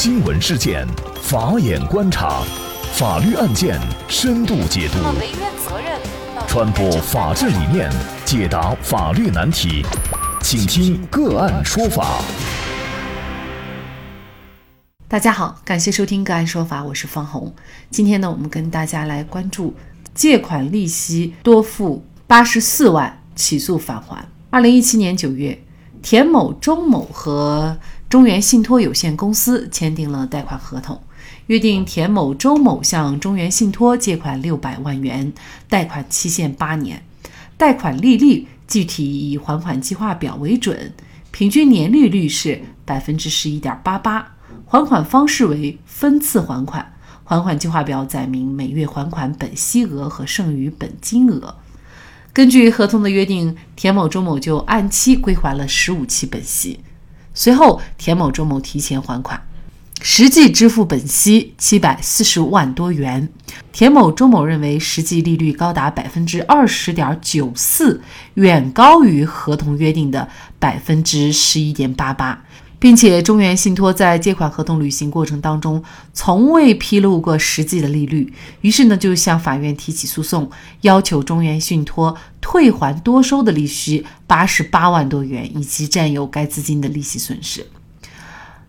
新闻事件，法眼观察，法律案件深度解读，传播法治理念，解答法律难题，请听个案说法。大家好，感谢收听个案说法，我是方红。今天呢，我们跟大家来关注借款利息多付八十四万，起诉返还。二零一七年九月，田某、周某和中原信托有限公司签订了贷款合同，约定田某、周某向中原信托借款六百万元，贷款期限八年，贷款利率具体以还款计划表为准，平均年利率是百分之十一点八八，还款方式为分次还款，还款计划表载明每月还款本息额和剩余本金额。根据合同的约定，田某、周某就按期归还了十五期本息。随后，田某、周某提前还款，实际支付本息七百四十万多元。田某、周某认为实际利率高达百分之二十点九四，远高于合同约定的百分之十一点八八。并且中原信托在借款合同履行过程当中从未披露过实际的利率，于是呢就向法院提起诉讼，要求中原信托退还多收的利息八十八万多元，以及占有该资金的利息损失。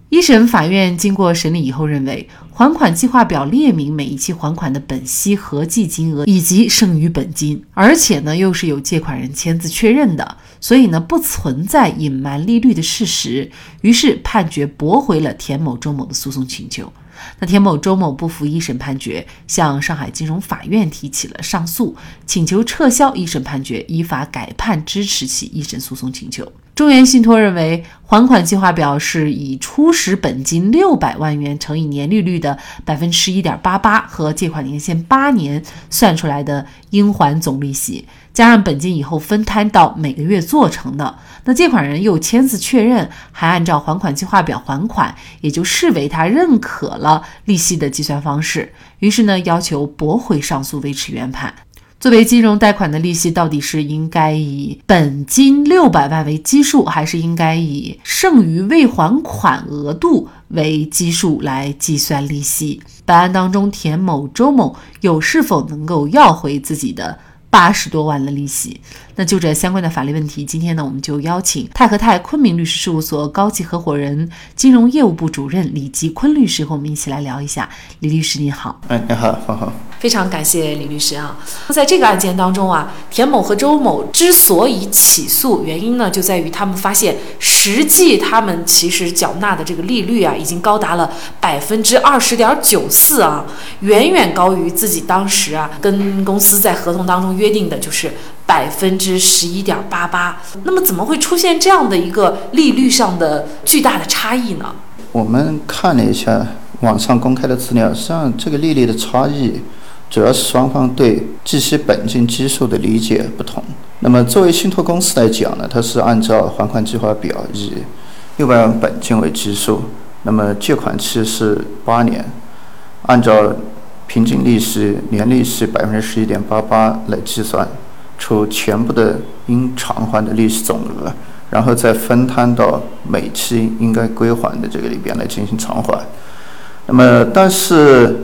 一审法院经过审理以后认为，还款计划表列明每一期还款的本息合计金额以及剩余本金，而且呢又是有借款人签字确认的，所以呢不存在隐瞒利率的事实，于是判决驳回了田某、周某的诉讼请求。那田某、周某不服一审判决，向上海金融法院提起了上诉，请求撤销一审判决，依法改判支持其一审诉讼请求。中原信托认为，还款计划表是以初始本金六百万元乘以年利率的百分之十一点八八和借款年限八年算出来的应还总利息，加上本金以后分摊到每个月做成的。那借款人又签字确认，还按照还款计划表还款，也就视为他认可了利息的计算方式。于是呢，要求驳回上诉，维持原判。作为金融贷款的利息，到底是应该以本金六百万为基数，还是应该以剩余未还款额度为基数来计算利息？本案当中，田某、周某又是否能够要回自己的？八十多万的利息，那就这相关的法律问题，今天呢，我们就邀请泰和泰昆明律师事务所高级合伙人、金融业务部主任李吉坤律师和我们一起来聊一下。李律师您好，哎，你好，方好。非常感谢李律师啊。那在这个案件当中啊，田某和周某之所以起诉，原因呢，就在于他们发现实际他们其实缴纳的这个利率啊，已经高达了百分之二十点九四啊，远远高于自己当时啊跟公司在合同当中。约定的就是百分之十一点八八，那么怎么会出现这样的一个利率上的巨大的差异呢？我们看了一下网上公开的资料，实际上这个利率的差异主要是双方对计息本金基数的理解不同。那么作为信托公司来讲呢，它是按照还款计划表以六百万本金为基数，那么借款期是八年，按照。平均利息年利息百分之十一点八八来计算出全部的应偿还的利息总额，然后再分摊到每期应该归还的这个里边来进行偿还。那么，但是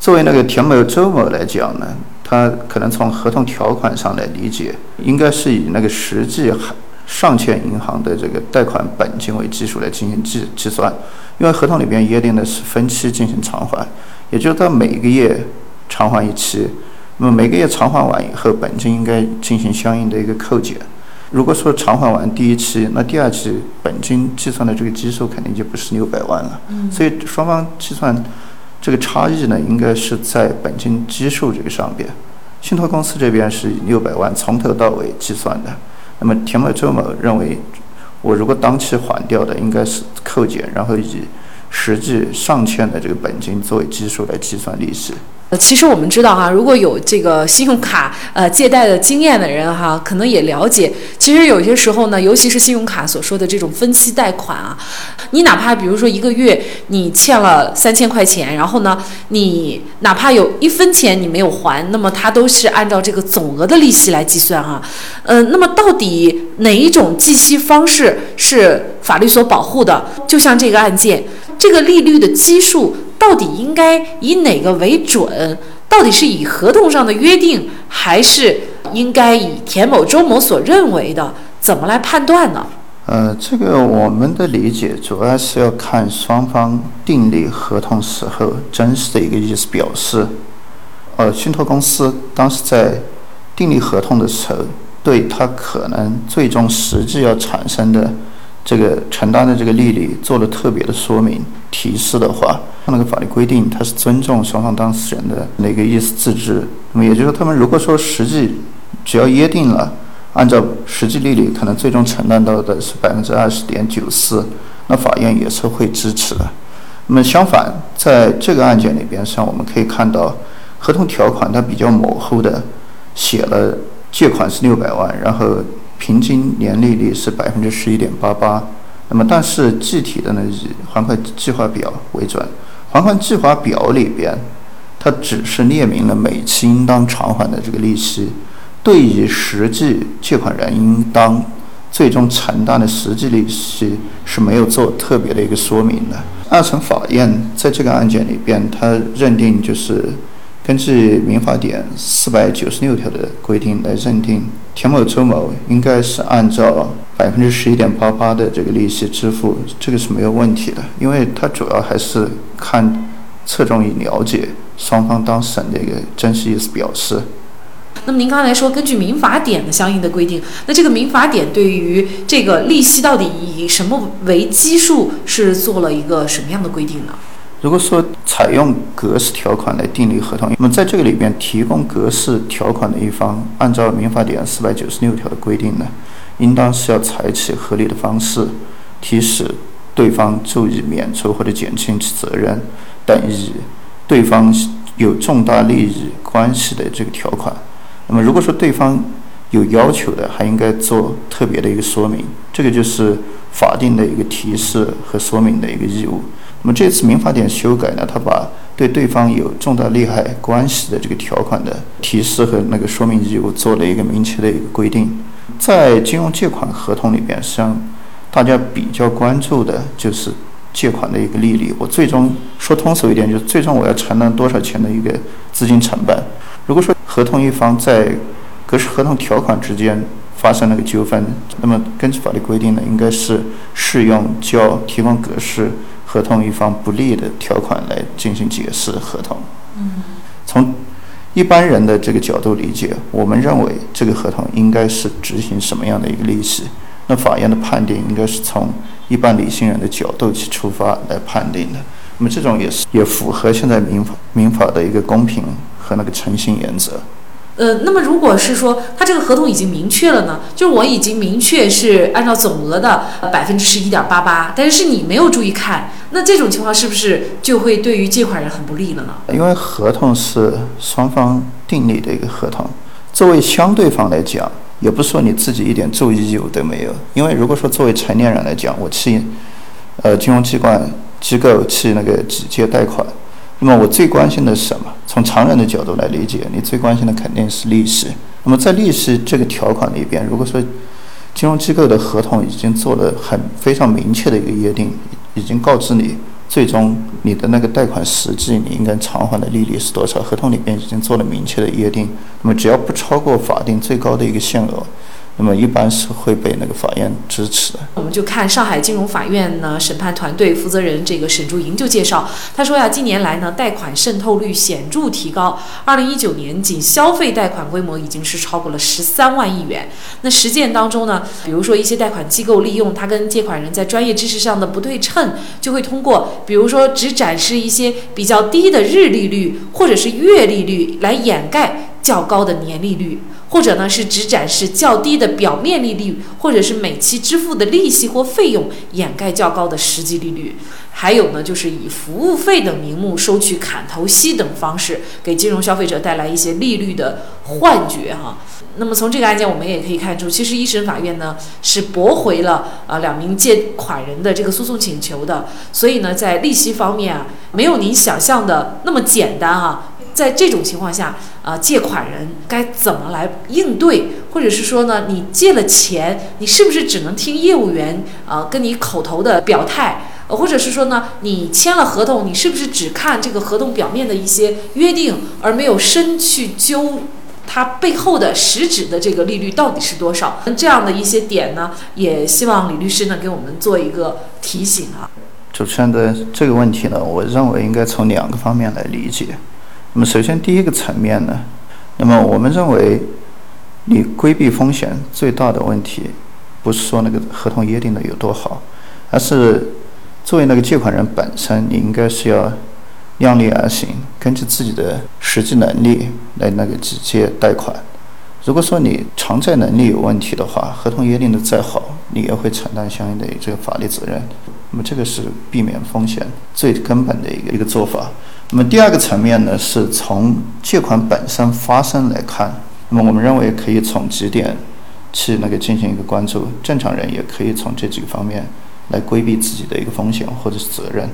作为那个田某、周某来讲呢，他可能从合同条款上来理解，应该是以那个实际上欠银行的这个贷款本金为基数来进行计计算，因为合同里边约定的是分期进行偿还。也就是他每个月偿还一期，那么每个月偿还完以后，本金应该进行相应的一个扣减。如果说偿还完第一期，那第二期本金计算的这个基数肯定就不是六百万了。所以双方计算这个差异呢，应该是在本金基数这个上边。信托公司这边是以六百万从头到尾计算的，那么田某、周某认为，我如果当期还掉的，应该是扣减，然后以。实际上欠的这个本金作为基数来计算利息。呃，其实我们知道哈，如果有这个信用卡呃借贷的经验的人哈，可能也了解，其实有些时候呢，尤其是信用卡所说的这种分期贷款啊，你哪怕比如说一个月你欠了三千块钱，然后呢，你哪怕有一分钱你没有还，那么它都是按照这个总额的利息来计算哈。嗯，那么到底哪一种计息方式是法律所保护的？就像这个案件。这个利率的基数到底应该以哪个为准？到底是以合同上的约定，还是应该以田某、周某所认为的？怎么来判断呢？呃，这个我们的理解主要是要看双方订立合同时候真实的一个意思表示。呃，信托公司当时在订立合同的时候，对他可能最终实际要产生的这个承担的这个利率做了特别的说明提示的话，那个法律规定它是尊重双方当事人的那个意思自治。那么也就是说，他们如果说实际只要约定了。按照实际利率，可能最终承担到的是百分之二十点九四，那法院也是会支持的。那么相反，在这个案件里边上，我们可以看到合同条款它比较模糊的写了借款是六百万，然后平均年利率是百分之十一点八八。那么但是具体的呢，以还款计划表为准。还款计划表里边，它只是列明了每期应当偿还的这个利息。对于实际借款人应当最终承担的实际利息是没有做特别的一个说明的。二审法院在这个案件里边，他认定就是根据民法典四百九十六条的规定来认定，田某、周某应该是按照百分之十一点八八的这个利息支付，这个是没有问题的，因为他主要还是看侧重于了解双方当事人的一个真实意思表示。那么您刚才说，根据民法典的相应的规定，那这个民法典对于这个利息到底以什么为基数，是做了一个什么样的规定呢？如果说采用格式条款来订立合同，那么在这个里边提供格式条款的一方，按照民法典四百九十六条的规定呢，应当是要采取合理的方式，提示对方注意免除或者减轻其责任，等与对方有重大利益关系的这个条款。那么，如果说对方有要求的，还应该做特别的一个说明，这个就是法定的一个提示和说明的一个义务。那么这次民法典修改呢，它把对对方有重大利害关系的这个条款的提示和那个说明义务做了一个明确的一个规定。在金融借款合同里边，实际上大家比较关注的就是借款的一个利率。我最终说通俗一点，就是最终我要承担多少钱的一个资金成本。如果说合同一方在格式合同条款之间发生了个纠纷，那么根据法律规定呢，应该是适用较提供格式合同一方不利的条款来进行解释合同。嗯，从一般人的这个角度理解，我们认为这个合同应该是执行什么样的一个利息？那法院的判定应该是从一般理性人的角度去出发来判定的。那么这种也是也符合现在民法民法的一个公平。和那个诚信原则，呃，那么如果是说他这个合同已经明确了呢，就是我已经明确是按照总额的百分之十一点八八，但是你没有注意看，那这种情况是不是就会对于借款人很不利了呢？因为合同是双方订立的一个合同，作为相对方来讲，也不是说你自己一点注意义务都没有。因为如果说作为成年人来讲，我去呃金融机关机构去那个直接贷款。那么我最关心的是什么？从常人的角度来理解，你最关心的肯定是利息。那么在利息这个条款里边，如果说金融机构的合同已经做了很非常明确的一个约定，已经告知你最终你的那个贷款实际你应该偿还的利率是多少，合同里边已经做了明确的约定。那么只要不超过法定最高的一个限额。那么一般是会被那个法院支持的。我们就看上海金融法院呢审判团队负责人这个沈竹莹就介绍，他说呀，近年来呢贷款渗透率显著提高，二零一九年仅消费贷款规模已经是超过了十三万亿元。那实践当中呢，比如说一些贷款机构利用他跟借款人在专业知识上的不对称，就会通过比如说只展示一些比较低的日利率或者是月利率来掩盖较高的年利率。或者呢是只展示较低的表面利率，或者是每期支付的利息或费用掩盖较高的实际利率，还有呢就是以服务费等名目收取砍头息等方式，给金融消费者带来一些利率的幻觉哈。那么从这个案件我们也可以看出，其实一审法院呢是驳回了啊两名借款人的这个诉讼请求的，所以呢在利息方面啊没有您想象的那么简单哈。在这种情况下，啊，借款人该怎么来应对？或者是说呢，你借了钱，你是不是只能听业务员啊跟你口头的表态？或者是说呢，你签了合同，你是不是只看这个合同表面的一些约定，而没有深去究它背后的实质的这个利率到底是多少？那这样的一些点呢，也希望李律师呢给我们做一个提醒啊。主持人的这个问题呢，我认为应该从两个方面来理解。那么，首先第一个层面呢，那么我们认为，你规避风险最大的问题，不是说那个合同约定的有多好，而是作为那个借款人本身，你应该是要量力而行，根据自己的实际能力来那个直接贷款。如果说你偿债能力有问题的话，合同约定的再好，你也会承担相应的这个法律责任。那么这个是避免风险最根本的一个一个做法。那么第二个层面呢，是从借款本身发生来看。那么我们认为可以从几点去那个进行一个关注。正常人也可以从这几个方面来规避自己的一个风险或者是责任。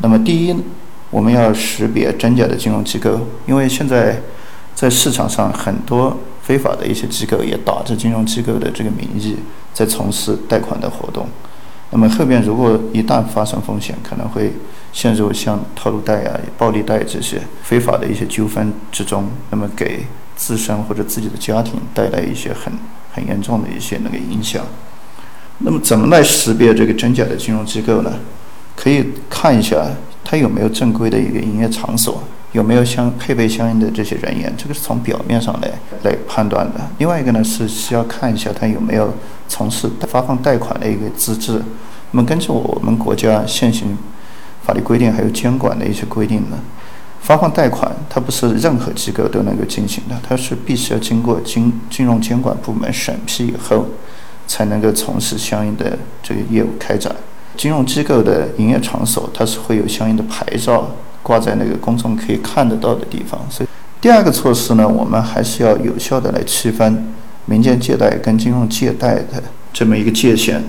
那么第一，我们要识别真假的金融机构，因为现在在市场上很多非法的一些机构也打着金融机构的这个名义在从事贷款的活动。那么后边如果一旦发生风险，可能会陷入像套路贷啊、暴力贷这些非法的一些纠纷之中，那么给自身或者自己的家庭带来一些很很严重的一些那个影响。那么怎么来识别这个真假的金融机构呢？可以看一下它有没有正规的一个营业场所。有没有相配备相应的这些人员？这个是从表面上来来判断的。另外一个呢，是需要看一下他有没有从事发放贷款的一个资质。那么根据我们国家现行法律规定，还有监管的一些规定呢，发放贷款它不是任何机构都能够进行的，它是必须要经过金金融监管部门审批以后，才能够从事相应的这个业务开展。金融机构的营业场所，它是会有相应的牌照。挂在那个公众可以看得到的地方，所以第二个措施呢，我们还是要有效的来区分民间借贷跟金融借贷的这么一个界限。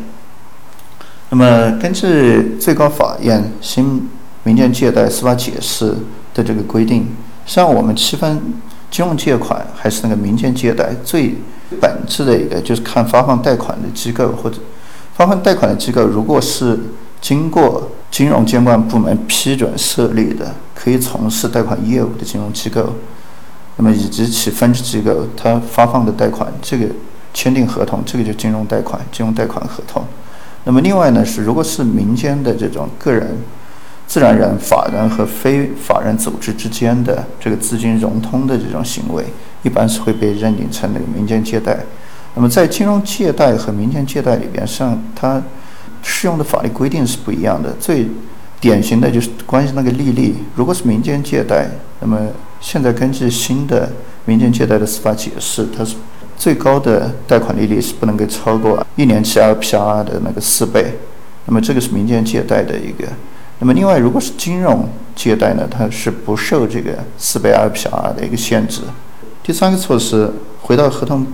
那么根据最高法院新民间借贷司法解释的这个规定，像我们区分金融借款还是那个民间借贷，最本质的一个就是看发放贷款的机构或者发放贷款的机构，如果是经过金融监管部门批准设立的，可以从事贷款业务的金融机构，那么以及其分支机构，它发放的贷款，这个签订合同，这个就金融贷款，金融贷款合同。那么另外呢，是如果是民间的这种个人、自然人、法人和非法人组织之间的这个资金融通的这种行为，一般是会被认定成那个民间借贷。那么在金融借贷和民间借贷里边，实际上它。适用的法律规定是不一样的。最典型的就是关于那个利率，如果是民间借贷，那么现在根据新的民间借贷的司法解释，它是最高的贷款利率是不能够超过一年期 LPR 的那个四倍。那么这个是民间借贷的一个。那么另外，如果是金融借贷呢，它是不受这个四倍 LPR 的一个限制。第三个措施，回到合同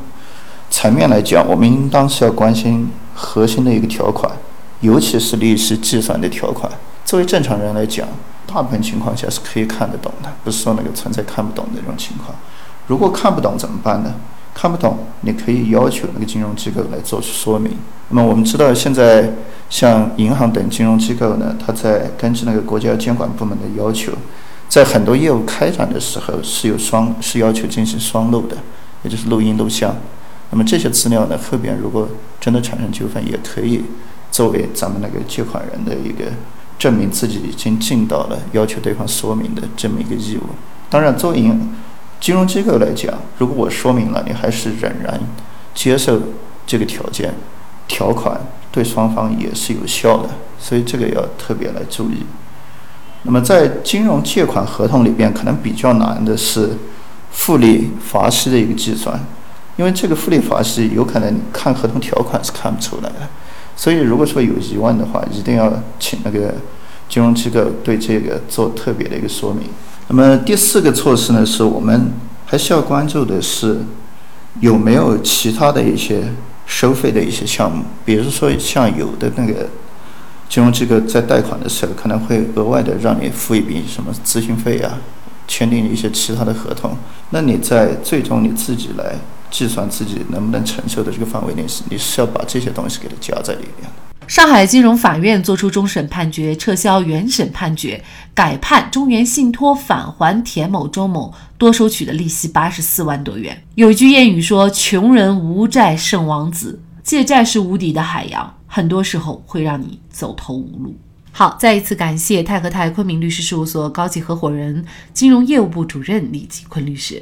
层面来讲，我们应当是要关心核心的一个条款。尤其是利息计算的条款，作为正常人来讲，大部分情况下是可以看得懂的，不是说那个存在看不懂的这种情况。如果看不懂怎么办呢？看不懂，你可以要求那个金融机构来做出说明。那么我们知道，现在像银行等金融机构呢，它在根据那个国家监管部门的要求，在很多业务开展的时候是有双是要求进行双录的，也就是录音录像。那么这些资料呢，后边如果真的产生纠纷，也可以。作为咱们那个借款人的一个证明自己已经尽到了要求对方说明的这么一个义务。当然，作为金融机构来讲，如果我说明了，你还是仍然接受这个条件条款，对双方也是有效的。所以这个要特别来注意。那么在金融借款合同里边，可能比较难的是复利罚息的一个计算，因为这个复利罚息有可能看合同条款是看不出来的。所以，如果说有疑问的话，一定要请那个金融机构对这个做特别的一个说明。那么第四个措施呢，是我们还需要关注的是有没有其他的一些收费的一些项目，比如说像有的那个金融机构在贷款的时候，可能会额外的让你付一笔什么咨询费啊，签订一些其他的合同，那你在最终你自己来。计算自己能不能承受的这个范围内，是你是要把这些东西给它加在里面的。上海金融法院作出终审判决，撤销原审判决，改判中原信托返还田某、周某多收取的利息八十四万多元。有一句谚语说：“穷人无债胜王子。”借债是无底的海洋，很多时候会让你走投无路。好，再一次感谢泰和泰昆明律师事务所高级合伙人、金融业务部主任李继坤律师。